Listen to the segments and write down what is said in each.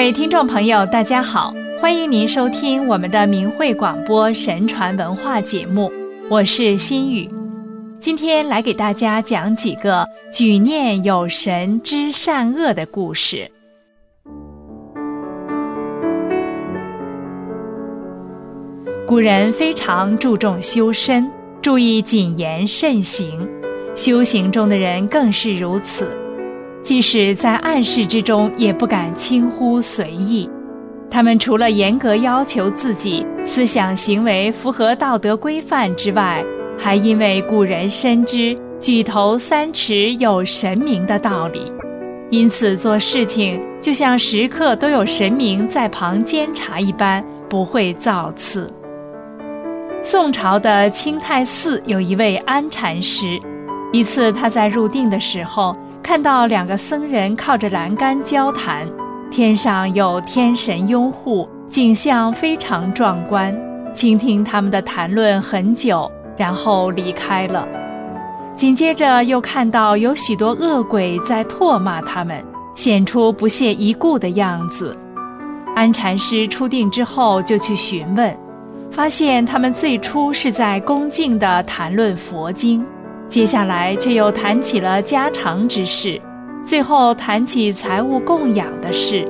各位听众朋友，大家好，欢迎您收听我们的明慧广播神传文化节目，我是心雨。今天来给大家讲几个举念有神知善恶的故事。古人非常注重修身，注意谨言慎行，修行中的人更是如此。即使在暗室之中，也不敢轻忽随意。他们除了严格要求自己思想行为符合道德规范之外，还因为古人深知举头三尺有神明的道理，因此做事情就像时刻都有神明在旁监察一般，不会造次。宋朝的清泰寺有一位安禅师，一次他在入定的时候。看到两个僧人靠着栏杆交谈，天上有天神拥护，景象非常壮观。倾听他们的谈论很久，然后离开了。紧接着又看到有许多恶鬼在唾骂他们，显出不屑一顾的样子。安禅师出定之后就去询问，发现他们最初是在恭敬地谈论佛经。接下来却又谈起了家常之事，最后谈起财务供养的事。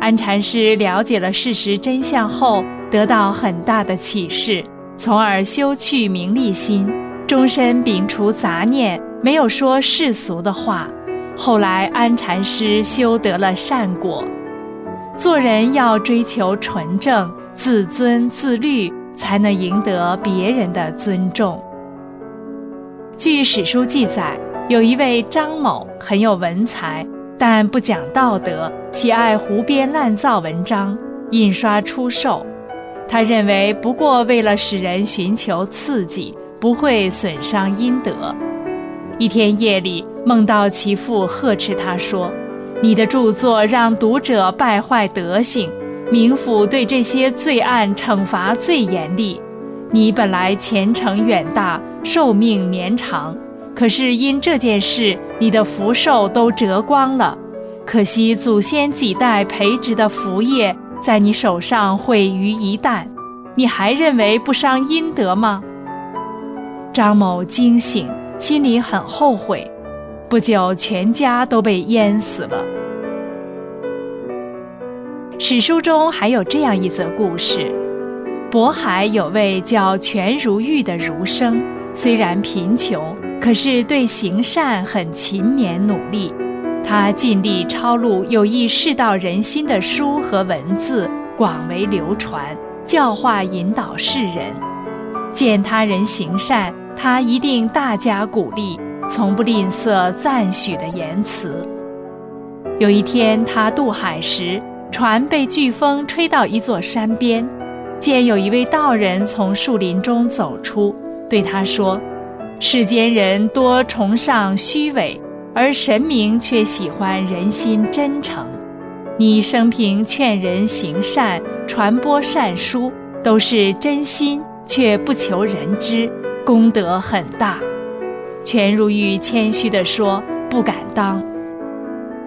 安禅师了解了事实真相后，得到很大的启示，从而修去名利心，终身摒除杂念，没有说世俗的话。后来安禅师修得了善果。做人要追求纯正、自尊自律，才能赢得别人的尊重。据史书记载，有一位张某很有文才，但不讲道德，喜爱胡编乱造文章，印刷出售。他认为不过为了使人寻求刺激，不会损伤阴德。一天夜里，梦到其父呵斥他说：“你的著作让读者败坏德性，冥府对这些罪案惩罚最严厉。你本来前程远大。”寿命绵长，可是因这件事，你的福寿都折光了。可惜祖先几代培植的福业，在你手上毁于一旦。你还认为不伤阴德吗？张某惊醒，心里很后悔。不久，全家都被淹死了。史书中还有这样一则故事：渤海有位叫全如玉的儒生。虽然贫穷，可是对行善很勤勉努力。他尽力抄录有益世道人心的书和文字，广为流传，教化引导世人。见他人行善，他一定大加鼓励，从不吝啬赞许的言辞。有一天，他渡海时，船被飓风吹到一座山边，见有一位道人从树林中走出。对他说：“世间人多崇尚虚伪，而神明却喜欢人心真诚。你生平劝人行善、传播善书，都是真心，却不求人知，功德很大。”全如玉谦虚地说：“不敢当。”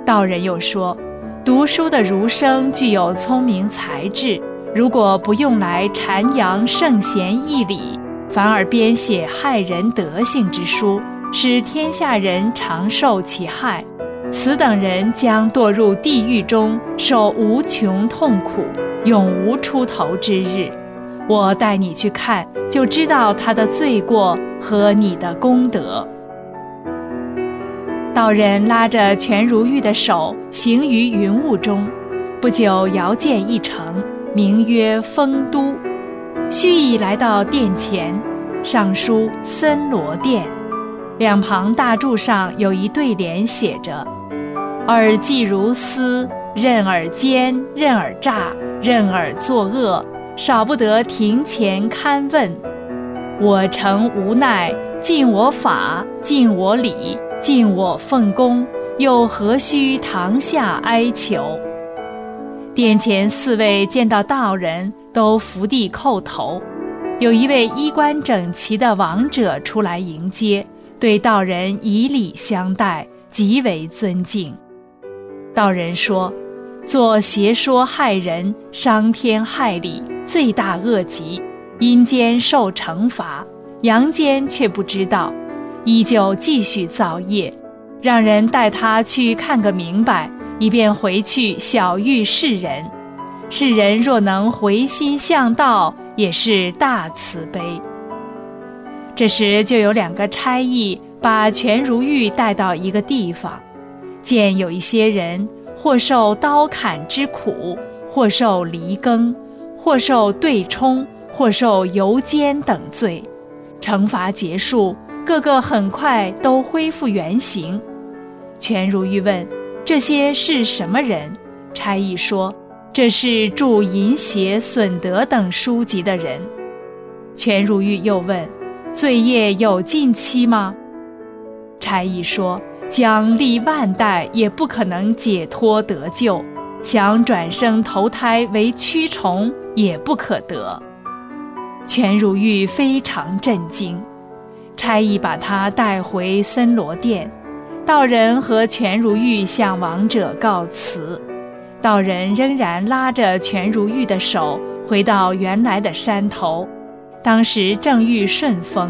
道人又说：“读书的儒生具有聪明才智，如果不用来阐扬圣贤义理。”反而编写害人德性之书，使天下人长受其害，此等人将堕入地狱中，受无穷痛苦，永无出头之日。我带你去看，就知道他的罪过和你的功德。道人拉着全如玉的手，行于云雾中，不久遥见一城，名曰丰都。须臾来到殿前，上书“森罗殿”，两旁大柱上有一对联，写着：“尔既如斯，任尔奸，任尔诈，任尔作恶，少不得庭前勘问。我诚无奈，尽我法，尽我礼，尽我奉公，又何须堂下哀求？”殿前四位见到道人。都伏地叩头，有一位衣冠整齐的王者出来迎接，对道人以礼相待，极为尊敬。道人说：“做邪说害人、伤天害理，罪大恶极，阴间受惩罚，阳间却不知道，依旧继续造业，让人带他去看个明白，以便回去晓谕世人。世人若能回心向道，也是大慈悲。这时就有两个差役把全如玉带到一个地方，见有一些人或受刀砍之苦，或受犁耕，或受对冲，或受油煎等罪，惩罚结束，个个很快都恢复原形。全如玉问：“这些是什么人？”差役说：“这是著淫邪损德等书籍的人。”全如玉又问。罪业有尽期吗？差役说：“将历万代也不可能解脱得救，想转生投胎为蛆虫也不可得。”全如玉非常震惊，差役把他带回森罗殿，道人和全如玉向亡者告辞，道人仍然拉着全如玉的手回到原来的山头。当时正遇顺风，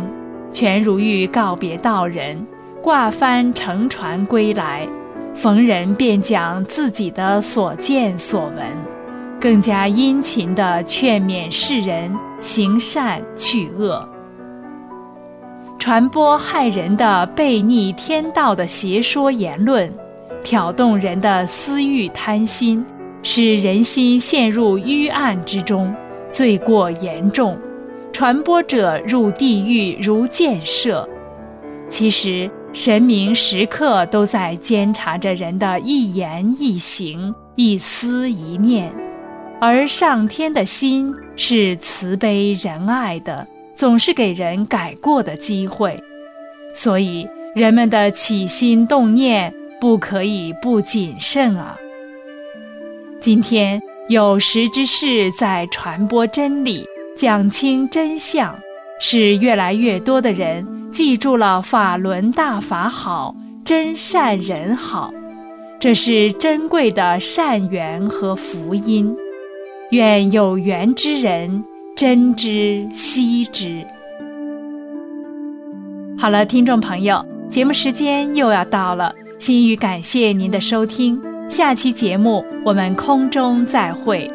全如玉告别道人，挂帆乘船归来，逢人便讲自己的所见所闻，更加殷勤地劝勉世人行善去恶，传播害人的悖逆天道的邪说言论，挑动人的私欲贪心，使人心陷入淤暗之中，罪过严重。传播者入地狱如箭射，其实神明时刻都在监察着人的一言一行、一思一念，而上天的心是慈悲仁爱的，总是给人改过的机会，所以人们的起心动念不可以不谨慎啊。今天有识之士在传播真理。讲清真相，使越来越多的人记住了法轮大法好，真善人好，这是珍贵的善缘和福音。愿有缘之人珍之惜之。好了，听众朋友，节目时间又要到了，心语感谢您的收听，下期节目我们空中再会。